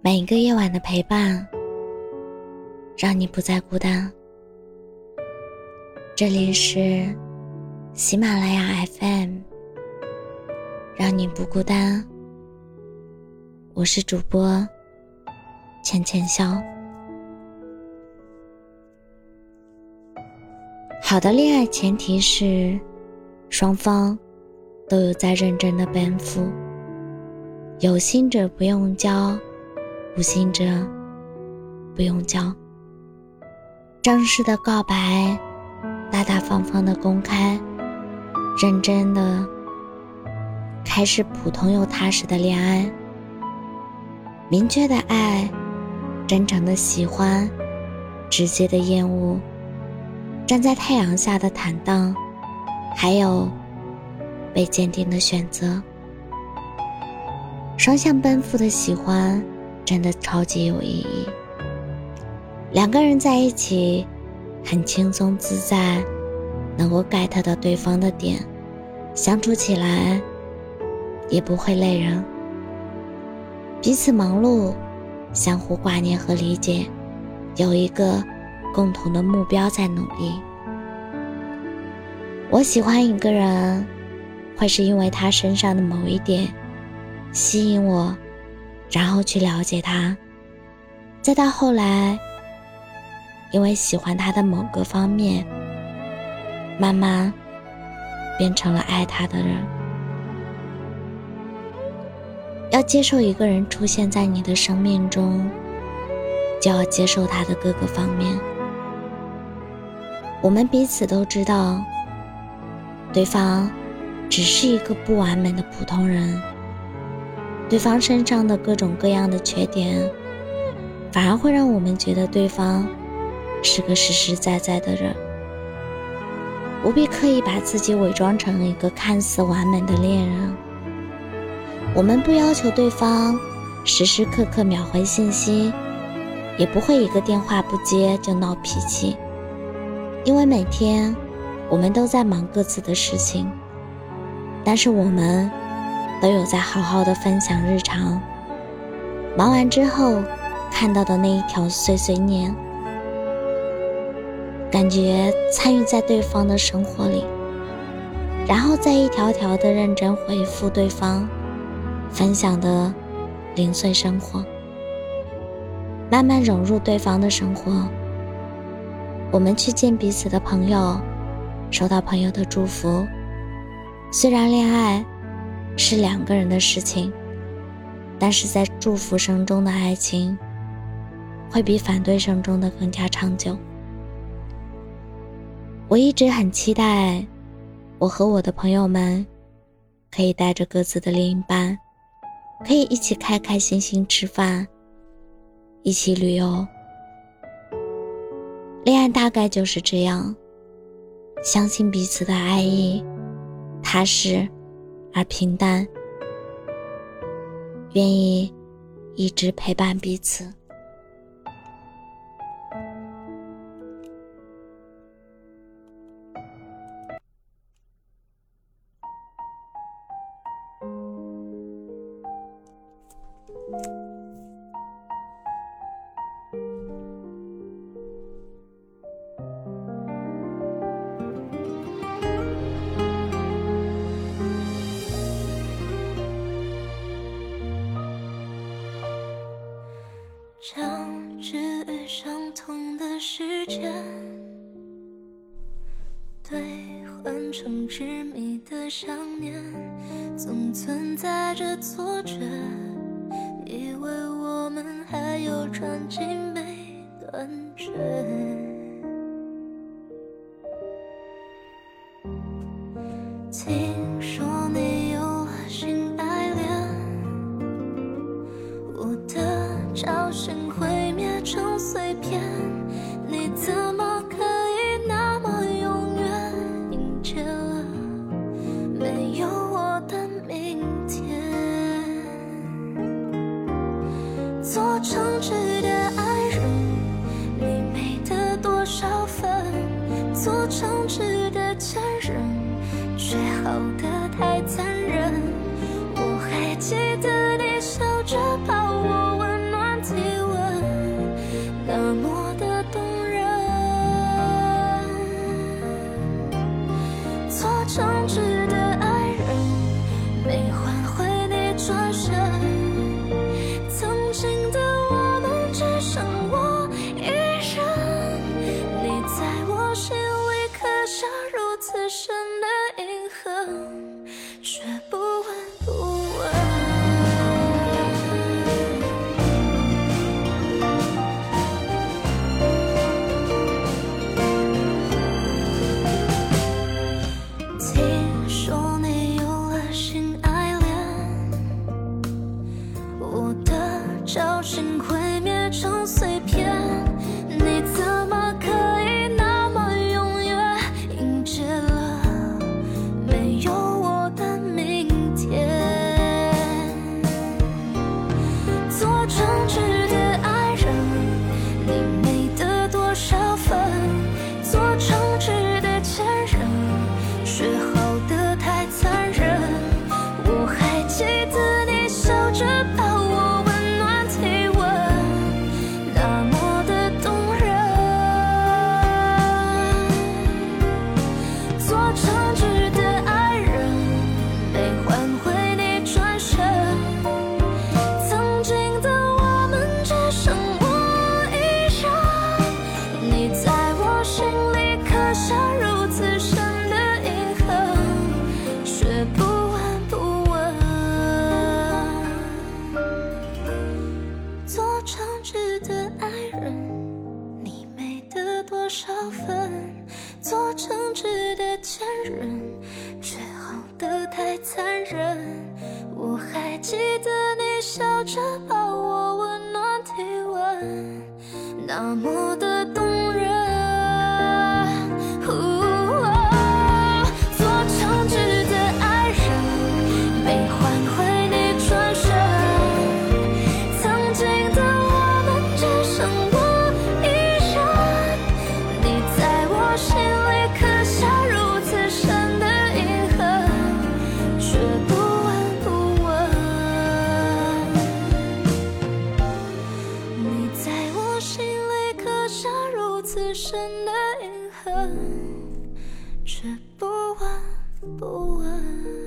每一个夜晚的陪伴，让你不再孤单。这里是喜马拉雅 FM，让你不孤单。我是主播浅浅笑。好的恋爱前提是双方都有在认真的奔赴，有心者不用教。无心者不用教，正式的告白，大大方方的公开，认真的开始普通又踏实的恋爱，明确的爱，真诚的喜欢，直接的厌恶，站在太阳下的坦荡，还有被坚定的选择，双向奔赴的喜欢。真的超级有意义。两个人在一起，很轻松自在，能够 get 到对方的点，相处起来也不会累人。彼此忙碌，相互挂念和理解，有一个共同的目标在努力。我喜欢一个人，会是因为他身上的某一点吸引我。然后去了解他，再到后来，因为喜欢他的某个方面，慢慢变成了爱他的人。要接受一个人出现在你的生命中，就要接受他的各个方面。我们彼此都知道，对方只是一个不完美的普通人。对方身上的各种各样的缺点，反而会让我们觉得对方是个实实在在的人。不必刻意把自己伪装成一个看似完美的恋人。我们不要求对方时时刻刻秒回信息，也不会一个电话不接就闹脾气，因为每天我们都在忙各自的事情。但是我们。都有在好好的分享日常，忙完之后看到的那一条碎碎念，感觉参与在对方的生活里，然后再一条条的认真回复对方分享的零碎生活，慢慢融入对方的生活。我们去见彼此的朋友，收到朋友的祝福，虽然恋爱。是两个人的事情，但是在祝福声中的爱情，会比反对声中的更加长久。我一直很期待，我和我的朋友们，可以带着各自的另一半，可以一起开开心心吃饭，一起旅游。恋爱大概就是这样，相信彼此的爱意，踏实。而平淡，愿意一直陪伴彼此。成执迷的想念，总存在着错觉，以为我们还有传奇没断绝。听说你有了新爱恋，我的。侥幸毁灭成碎片，跑得太残忍，我还记得你笑着抱我，温暖体温，那么的动人。做诚挚的爱人，没换回你转身。曾经的我们，只剩我一人。你在我心里刻下如此深。曾值得前任却好的太残忍。我还记得你笑着抱我温暖体温。那么多却不闻不问。